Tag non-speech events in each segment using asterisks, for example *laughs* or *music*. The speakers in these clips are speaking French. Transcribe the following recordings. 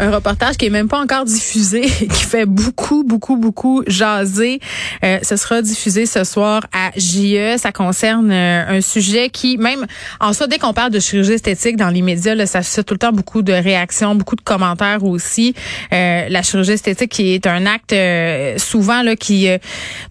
Un reportage qui est même pas encore diffusé, *laughs* qui fait beaucoup, beaucoup, beaucoup jaser. Euh, ce sera diffusé ce soir à JE. Ça concerne euh, un sujet qui, même en soi, dès qu'on parle de chirurgie esthétique dans les médias, là, ça suscite tout le temps beaucoup de réactions, beaucoup de commentaires aussi. Euh, la chirurgie esthétique qui est un acte souvent là qui,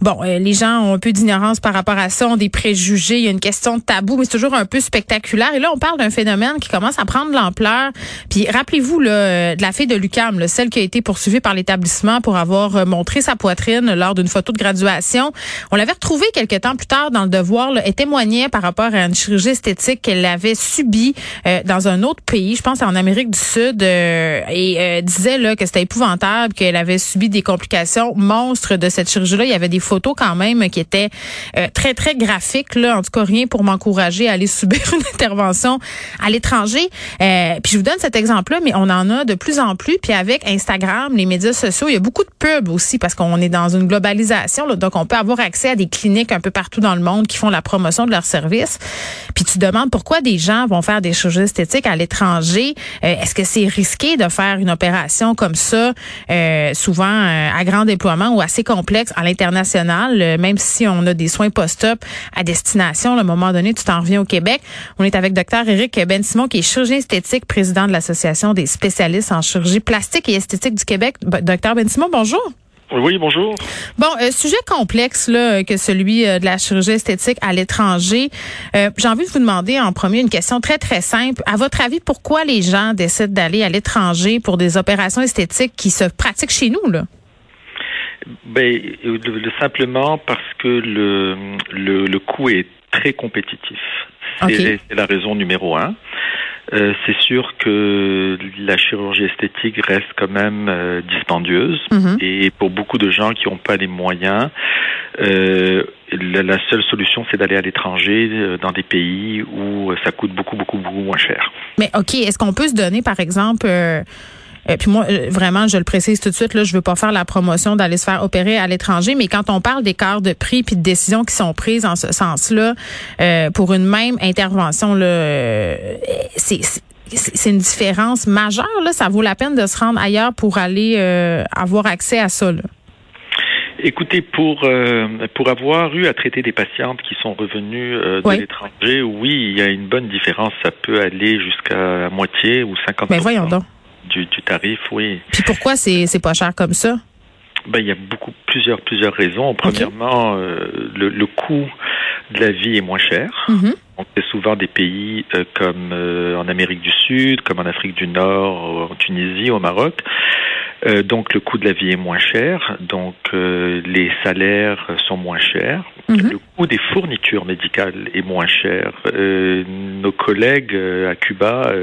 bon, les gens ont un peu d'ignorance par rapport à ça, ont des préjugés. Il y a une question de tabou, mais c'est toujours un peu spectaculaire. Et là, on parle d'un phénomène qui commence à prendre l'ampleur. Puis rappelez-vous là, de la fille de Lucam, celle qui a été poursuivie par l'établissement pour avoir euh, montré sa poitrine lors d'une photo de graduation. On l'avait retrouvée quelques temps plus tard dans le devoir. Là, elle témoignait par rapport à une chirurgie esthétique qu'elle avait subie euh, dans un autre pays, je pense en Amérique du Sud, euh, et disait là, que c'était épouvantable, qu'elle avait subi des complications monstres de cette chirurgie-là. Il y avait des photos quand même qui étaient très, très graphiques. Là. En tout cas, rien pour m'encourager à aller subir *laughs* une intervention à l'étranger. puis je vous donne cet exemple-là, mais on en a de plus en plus. Puis avec Instagram, les médias sociaux, il y a beaucoup de pubs aussi parce qu'on est dans une globalisation. Là, donc, on peut avoir accès à des cliniques un peu partout dans le monde qui font la promotion de leurs services. Puis tu demandes pourquoi des gens vont faire des chirurgies esthétiques à l'étranger. Euh, est-ce que c'est risqué de faire une opération comme ça, euh, souvent euh, à grand déploiement ou assez complexe à l'international, même si on a des soins post-op à destination. À un moment donné, tu t'en reviens au Québec. On est avec docteur Éric Ben Simon, qui est chirurgien esthétique, président de l'Association des spécialistes en chirurgie plastique et esthétique du Québec. Docteur Ben Simon, bonjour. Oui, bonjour. Bon, euh, sujet complexe là que celui euh, de la chirurgie esthétique à l'étranger. Euh, j'ai envie de vous demander en premier une question très très simple. À votre avis, pourquoi les gens décident d'aller à l'étranger pour des opérations esthétiques qui se pratiquent chez nous là? Ben, simplement parce que le, le, le coût est très compétitif. C'est la raison numéro un. Euh, c'est sûr que la chirurgie esthétique reste quand même euh, dispendieuse mhm. et pour beaucoup de gens qui n'ont pas les moyens, euh, la, seule solution c'est d'aller à l'étranger dans des pays où ça coûte beaucoup beaucoup beaucoup moins cher. Mais ok, est-ce qu'on peut se donner par exemple et puis moi, euh, vraiment, je le précise tout de suite, là, je veux pas faire la promotion d'aller se faire opérer à l'étranger, mais quand on parle quarts de prix puis de décisions qui sont prises en ce sens-là, euh, pour une même intervention, là, euh, c'est c'est une différence majeure. Là. Ça vaut la peine de se rendre ailleurs pour aller avoir accès à ça. Là. Écoutez, pour pour avoir eu à traiter des patientes qui sont revenues de l'étranger, oui, il y a une bonne différence. Ça peut aller jusqu'à moitié ou 50 Mais voyons donc du, tarif, oui. Puis pourquoi c'est c'est pas cher comme ça? Ben, il y a beaucoup plusieurs plusieurs raisons. Premièrement, euh, le, le, coût de la vie est moins cher. Mm-hmm. On fait souvent des pays euh, comme euh, en Amérique du Sud, comme en Afrique du Nord, en Tunisie, au Maroc. donc le coût de la vie est moins cher, donc les salaires sont moins chers. Mm-hmm. Le coût des fournitures médicales est moins cher. nos collègues à Cuba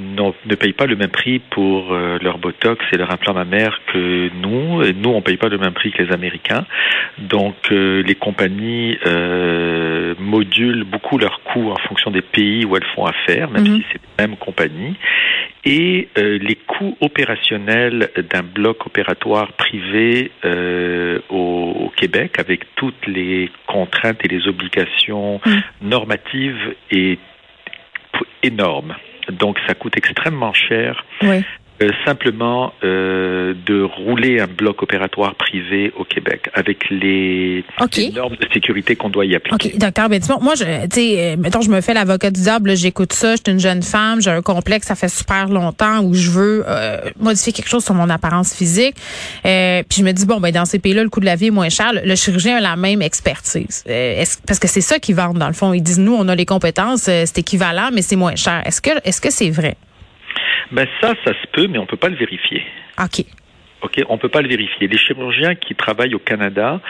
ne payent pas le même prix pour euh, leur Botox et leur implant mammaire que nous. Et nous, on ne paye pas le même prix que les Américains. Donc, euh, les compagnies euh, modulent beaucoup leurs coûts en fonction des pays où elles font affaire, même mhm. si c'est les mêmes compagnies. Et les coûts opérationnels d'un bloc opératoire privé au, Québec, avec toutes les contraintes et les obligations mhm. normatives, est énorme. Donc ça coûte extrêmement cher. Oui. Euh, simplement euh, de rouler un bloc opératoire privé au Québec avec les, normes de sécurité qu'on doit y appliquer. OK, docteur moi, je, tu sais, euh, mettons, je me fais l'avocat du diable, j'écoute ça, je suis une jeune femme, j'ai un complexe, ça fait super longtemps où je veux modifier quelque chose sur mon apparence physique. puis je me dis, bon, ben dans ces pays-là, le coût de la vie est moins cher. Le, chirurgien a la même expertise. parce que c'est ça qu'ils vendent, dans le fond. Ils disent, nous, on a les compétences, c'est équivalent, mais c'est moins cher. Est-ce que est-ce que c'est vrai? Ben ça, ça se peut, mais on peut pas le vérifier. OK. OK, on peut pas le vérifier. Les chirurgiens qui travaillent au Canada,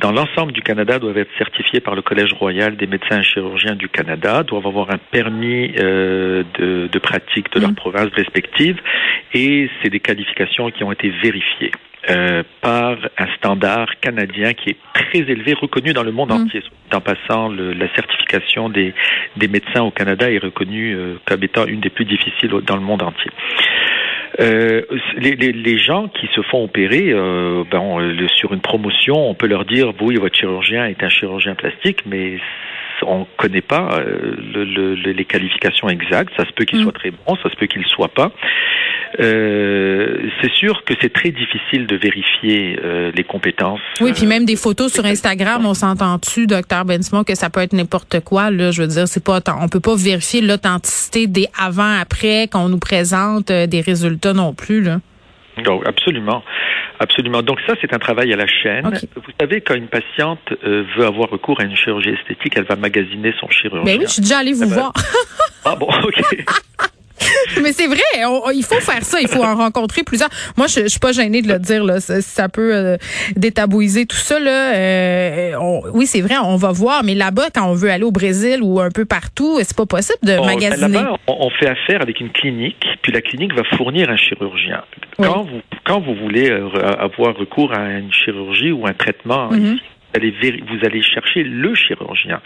dans l'ensemble du Canada, doivent être certifiés par le Collège royal des médecins et chirurgiens du Canada, doivent avoir un permis euh, de, de, pratique de leur mm. province respective, et c'est des qualifications qui ont été vérifiées. Euh, par un standard canadien qui est très élevé, reconnu dans le monde mm. entier. En passant, le, la certification des, des, médecins au Canada est reconnue euh, comme étant une des plus difficiles dans le monde entier. Euh, les, les, les, gens qui se font opérer, euh, ben, sur une promotion, on peut leur dire oui, votre chirurgien est un chirurgien plastique, mais on connaît pas le, les qualifications exactes. Ça se peut qu'il mm. soit très bon, ça se peut qu'il soit pas. c'est sûr que c'est très difficile de vérifier les compétences. Oui, puis même des photos sur Instagram, on s'entend-tu, docteur Bensmont, que ça peut être n'importe quoi. Là, je veux dire, c'est pas, on peut pas vérifier l'authenticité des avant-après qu'on nous présente des résultats non plus. Là. Donc, absolument. Absolument. Donc ça, c'est un travail à la chaîne. Vous savez, quand une patiente euh, veut avoir recours à une chirurgie esthétique, elle va magasiner son chirurgien. Mais ben oui, je suis déjà allée vous eh ben, voir. ah bon, ok. *laughs* *laughs* Mais c'est vrai, il faut faire ça, il faut en rencontrer plusieurs. Moi, je, je suis pas gênée de le dire là, ça, ça peut euh, détabouiser tout ça là. Euh, oui, c'est vrai, on va voir, mais là-bas, quand on veut aller au Brésil ou un peu partout, c'est pas possible de magasiner. Là-bas, on, fait affaire avec une clinique, puis la clinique va fournir un chirurgien. Quand vous quand vous voulez euh, avoir recours à une chirurgie ou un traitement. Mm-hmm allez vous allez chercher le chirurgien.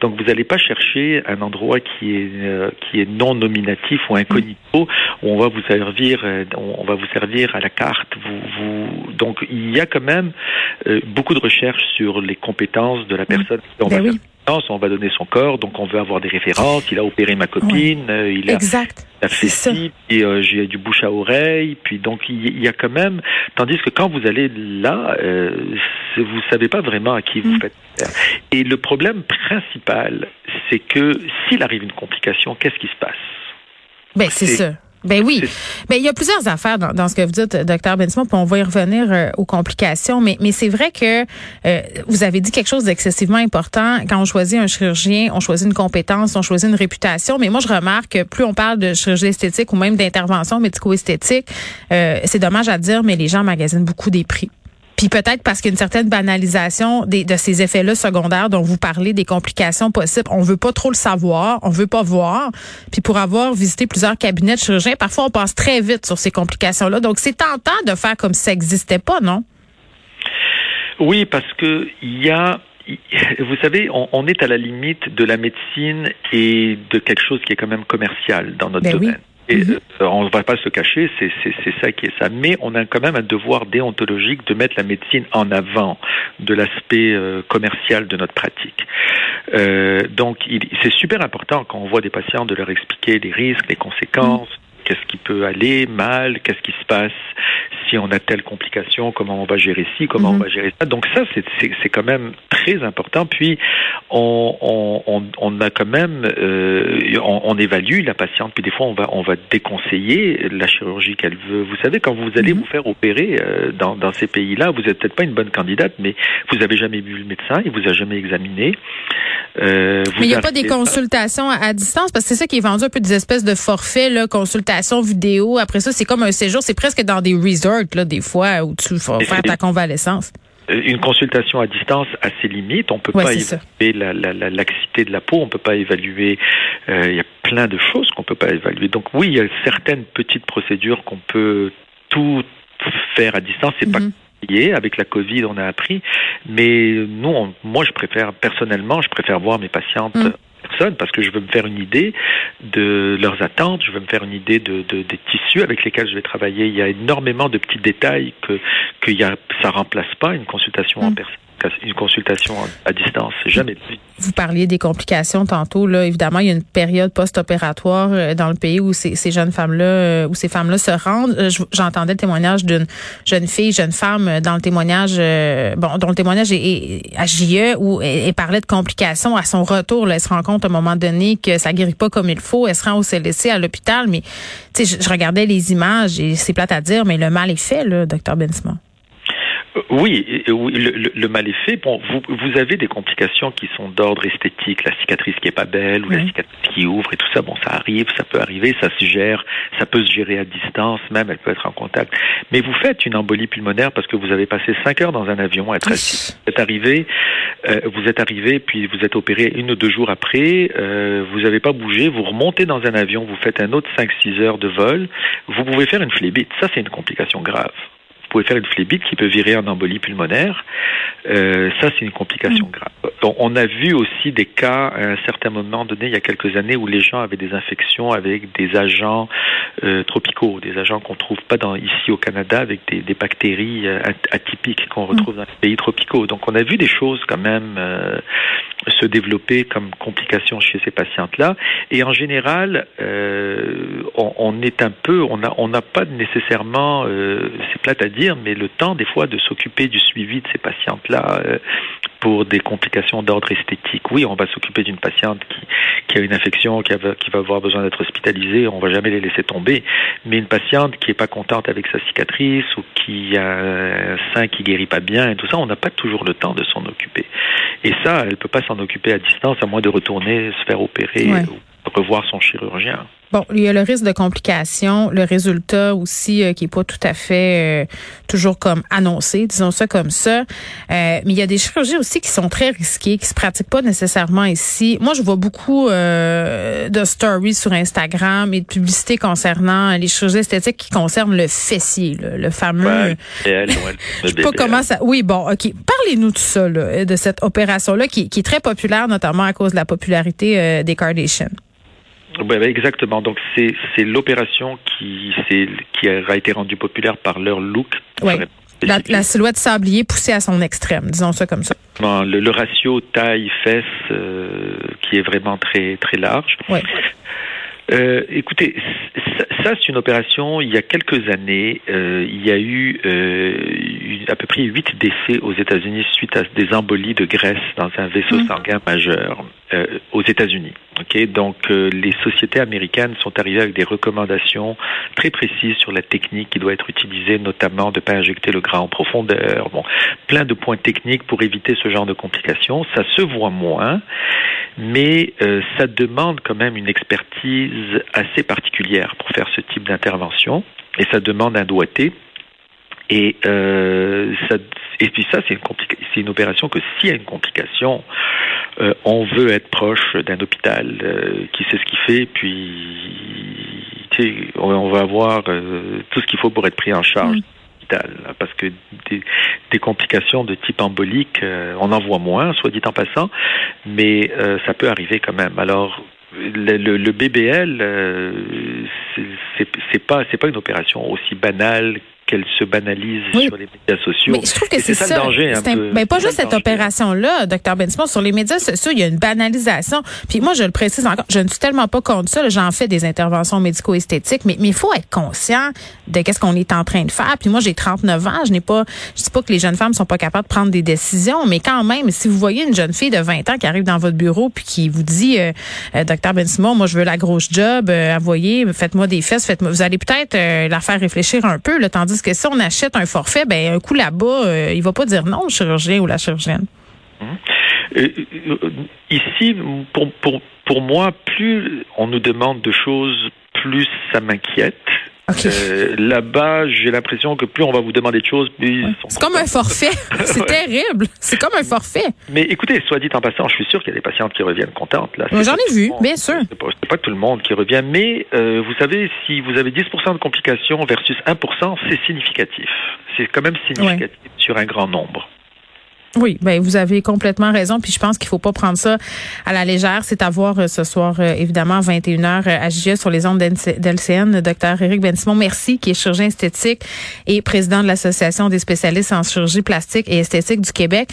Donc vous n'allez pas chercher un endroit qui est euh, qui est non nominatif ou incognito où on va vous servir euh, on va vous servir à la carte. Vous, vous donc il y a quand même euh, beaucoup de recherches sur les compétences de la personne. Ben on va donner son corps, donc on veut avoir des références. Il a opéré ma copine, euh, il, a, fait ci, et euh, j'ai du bouche à oreille, puis donc il y, a quand même. Tandis que quand vous allez là, euh, vous savez pas vraiment à qui vous mm. faites. Et le problème principal, c'est que s'il arrive une complication, qu'est-ce qui se passe? Ben c'est ça. Ben oui. Ben il y a plusieurs affaires dans, dans ce que vous dites, docteur Bensmont, puis on va y revenir euh, aux complications. Mais, mais c'est vrai que euh, vous avez dit quelque chose d'excessivement important. Quand on choisit un chirurgien, on choisit une compétence, on choisit une réputation. Mais moi, je remarque que plus on parle de chirurgie esthétique ou même d'intervention médico-esthétique, euh, c'est dommage à dire, mais les gens magasinent beaucoup des prix. Puis peut-être parce qu'il y a une certaine banalisation des, de ces effets-là secondaires dont vous parlez, des complications possibles. On veut pas trop le savoir, on veut pas voir. Puis pour avoir visité plusieurs cabinets de chirurgiens, parfois on passe très vite sur ces complications-là. Donc c'est tentant de faire comme si ça n'existait pas, non? Oui, parce que il y a vous savez, on, est à la limite de la médecine et de quelque chose qui est quand même commercial dans notre ben domaine. Et mhm. euh, on ne va pas se cacher, c'est ça qui est ça. Mais on a quand même un devoir déontologique de mettre la médecine en avant de l'aspect euh, commercial de notre pratique. Euh, donc, c'est super important quand on voit des patients de leur expliquer les risques, les conséquences. Qu'est-ce qui peut aller mal, qu'est-ce qui se passe si on a telle complication, comment on va gérer ci, comment on mhm. va gérer ça. Donc ça, c'est quand même très important. Puis on, on, on a quand même, euh, on, on, évalue la patiente. Puis des fois, on va, on va déconseiller la chirurgie qu'elle veut. Vous savez, quand vous allez mhm. vous faire opérer euh, dans, dans ces pays-là, vous n'êtes peut-être pas une bonne candidate, mais vous avez jamais vu le médecin, il vous a jamais examiné. Euh, mais il n'y a pas des consultations à, distance? Parce que c'est ça qui est vendu un peu des espèces de forfaits, là, consultations vidéo. Après ça, c'est comme un séjour. C'est presque dans des resorts là, des fois, où tu vas faire ta convalescence euh, une consultation à distance a ses limites. On peut pas évaluer la, la, laxité de la peau, on peut pas évaluer. Euh, il y a plein de choses qu'on peut pas évaluer. Donc oui, il y a certaines petites procédures qu'on peut tout faire à distance. C'est pas avec la Covid, on a appris. Mais nous, moi, je préfère personnellement, je préfère voir mes patientes. Mm parce que je veux me faire une idée de leurs attentes, je veux me faire une idée de, des tissus avec lesquels je vais travailler. Il y a énormément de petits détails que, que y a, ça remplace pas une consultation en mm. personne une consultation à distance. Jamais Vous parliez des complications tantôt. Là, évidemment, il y a une période post-opératoire euh, dans le pays où ces, jeunes femmes-là, euh, où ces femmes-là se rendent. Euh, j'entendais le témoignage d'une jeune fille, jeune femme, dans le témoignage, bon, dont le témoignage est, à JE, où elle, parlait de complications à son retour. Elle se rend compte à un moment donné que ça guérit pas comme il faut. Elle se rend au CLC à l'hôpital, mais tu sais, je, regardais les images et c'est plate à dire, mais le mal est fait, là, docteur Bensma. Oui, le, le, mal est fait. Bon, vous, vous avez des complications qui sont d'ordre esthétique, la cicatrice qui est pas belle ou la cicatrice qui ouvre et tout ça. Bon, ça arrive, ça peut arriver, ça se gère, ça peut se gérer à distance, même elle peut être en contact. Mais vous faites une embolie pulmonaire parce que vous avez passé cinq heures dans un avion à être assis. Vous êtes arrivé, euh, vous êtes arrivé, puis vous êtes opéré une ou deux jours après. Euh, vous n'avez pas bougé, vous remontez dans un avion, vous faites un autre cinq, six heures de vol. Vous pouvez faire une phlébite. Ça, c'est une complication grave pouvez faire une phlébite qui peut virer en embolie pulmonaire. Euh, ça, c'est une complication mm. grave. On, a vu aussi des cas à un certain moment donné, il y a quelques années, où les gens avaient des infections avec des agents euh, tropicaux, des agents qu'on trouve pas dans, ici au Canada, avec des, des bactéries euh, atypiques qu'on retrouve mm. dans les pays tropicaux. Donc, on a vu des choses quand même euh, se développer comme complications chez ces patientes-là. Et en général, euh, on, on, est un peu, on n'a on n'a pas nécessairement, euh, c'est plate à dire, mais le temps des fois de s'occuper du suivi de ces patientes-là euh, pour des complications d'ordre esthétique. Oui, on va s'occuper d'une patiente qui, qui, a une infection, qui, qui va avoir besoin d'être hospitalisée, on va jamais les laisser tomber. Mais une patiente qui est pas contente avec sa cicatrice ou qui a un sein qui guérit pas bien et tout ça, on n'a pas toujours le temps de s'en occuper. Et ça, elle peut pas s'en occuper à distance à moins de retourner se faire opérer ou revoir son chirurgien. Bon, il y a le risque de complications, le résultat aussi euh, qui est pas tout à fait euh, toujours comme annoncé, disons ça comme ça. Euh, mais il y a des chirurgies aussi qui sont très risquées, qui se pratiquent pas nécessairement ici. Moi, je vois beaucoup de stories sur Instagram et de publicités concernant les chirurgies esthétiques qui concernent le fessier, le fameux. Ouais, je sais pas comment ça. Oui, bon, ok. Parlez-nous de ça, là, de cette opération-là qui, qui, est très populaire, notamment à cause de la popularité des Kardashians. Oui, exactement. Donc c'est c'est l'opération qui c'est qui a été rendue populaire par leur look. Ouais. La, la, silhouette sablier poussée à son extrême, disons ça comme ça. Le, le ratio taille-fesse euh, qui est vraiment très très large. Ouais. Euh, écoutez, ça, c'est une opération. Il y a quelques années, euh, il y a eu euh, à peu près huit décès aux États-Unis suite à des embolies de graisse dans un vaisseau mmh. sanguin majeur euh, aux États-Unis. Donc euh, les sociétés américaines sont arrivées avec des recommandations très précises sur la technique qui doit être utilisée, notamment de ne pas injecter le gras en profondeur. Bon, plein de points techniques pour éviter ce genre de complications. Ça se voit moins, mais euh, ça demande quand même une expertise assez particulière pour faire ce type d'intervention, et ça demande un doigté. Et, euh, ça, et puis ça, c'est une, c'est une opération que s'il y a une complication, euh, on veut être proche d'un hôpital euh, qui sait ce qu'il fait, puis on va avoir euh, tout ce qu'il faut pour être pris en charge. Mm. Parce que des, des, complications de type embolique, on en voit moins, soit dit en passant, mais ça peut arriver quand même. Alors, le, le, le BBL, c'est pas c'est pas une opération aussi banale qu'elle se banalise sur les médias sociaux. Mais je trouve que c'est ça, le danger. Un, peu, ben, pas juste cette opération-là, docteur Bensmore, sur les médias sociaux, il y a une banalisation. Puis moi, je le précise encore, je ne suis tellement pas contre ça. J'en fais des interventions médico-esthétiques, mais il faut être conscient de qu'est-ce qu'on est en train de faire. Puis moi, j'ai 39 ans, je n'ai pas, je dis pas que les jeunes femmes sont pas capables de prendre des décisions, mais quand même, si vous voyez une jeune fille de 20 ans qui arrive dans votre bureau puis qui vous dit, euh, euh docteur Bensmore, moi, je veux la grosse job, euh, voyez, faites-moi des fesses, faites-moi, vous allez peut-être euh, la faire réfléchir un peu, le tandis que si on achète un forfait, ben un coup là-bas, euh, il va pas dire non, le chirurgien ou la chirurgienne. Hum. Euh, euh, ici, pour, pour, pour moi, plus on nous demande de choses, plus ça m'inquiète. Euh, là-bas, j'ai l'impression que plus on va vous demander de choses, plus... C'est comme un forfait. *laughs* C'est terrible. C'est comme un forfait. Mais écoutez, soit dit en passant, je suis sûr qu'il y a des patientes qui reviennent contentes. Là, J'en ai vu, bien sûr. C'est pas, pas, tout le monde qui revient, mais euh, vous savez, si vous avez 10% de complications versus 1%, c'est significatif. C'est quand même significatif sur un grand nombre. Oui, ben vous avez complètement raison. Puis je pense qu'il faut pas prendre ça à la légère. C'est à voir euh, ce soir, euh, évidemment, 21h euh, à JE sur les ondes d'LCN. Docteur Éric Bensimon, merci, qui est chirurgien esthétique et président de l'Association des spécialistes en chirurgie plastique et esthétique du Québec.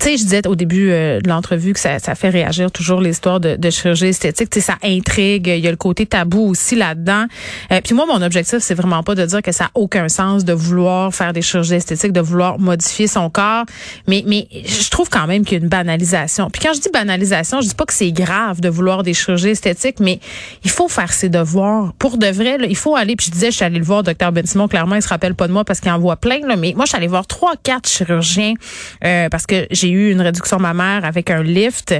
Tu sais, je disais au début euh, de l'entrevue que ça, ça, fait réagir toujours l'histoire de, de chirurgie esthétique. Tu sais, ça intrigue. Il y a le côté tabou aussi là-dedans. Euh, puis moi, mon objectif, c'est vraiment pas de dire que ça a aucun sens de vouloir faire des chirurgies esthétiques, de vouloir modifier son corps. Mais, mais je trouve quand même qu'il y a une banalisation. Puis quand je dis banalisation, je dis pas que c'est grave de vouloir des chirurgies esthétiques, mais il faut faire ses devoirs. Pour de vrai, là, il faut aller. Puis je disais, je suis allée le voir, docteur Ben Simon. Clairement, il se rappelle pas de moi parce qu'il en voit plein. Là, mais moi, je suis allée voir trois, quatre chirurgiens euh, parce que j'ai eu une réduction mammaire avec un lift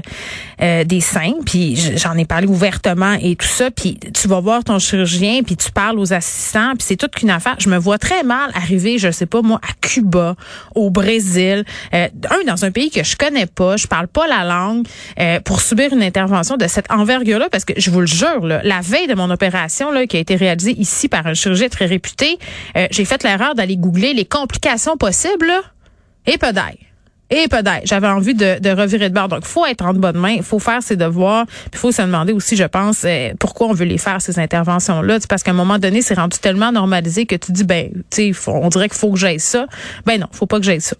euh, des seins, puis j'en ai parlé ouvertement et tout ça, puis tu vas voir ton chirurgien, puis tu parles aux assistants, puis c'est toute qu'une affaire. Je me vois très mal arriver, je sais pas moi, à Cuba, au Brésil, euh, un dans un pays que je connais pas, je parle pas la langue, euh, pour subir une intervention de cette envergure-là, parce que je vous le jure, là, la veille de mon opération là, qui a été réalisée ici par un chirurgien très réputé, euh, j'ai fait l'erreur d'aller googler les complications possibles, là, et pas d'ail. Et peut-être, j'avais envie de, de, revirer de bord. Donc, faut être en bonne main, faut faire ses devoirs. Il faut se demander aussi, je pense, euh, pourquoi on veut les faire, ces interventions-là. Parce qu'à un moment donné, c'est rendu tellement normalisé que tu dis, ben, tu sais, on dirait qu'il faut que j'aille ça. Ben non, faut pas que j'aille ça.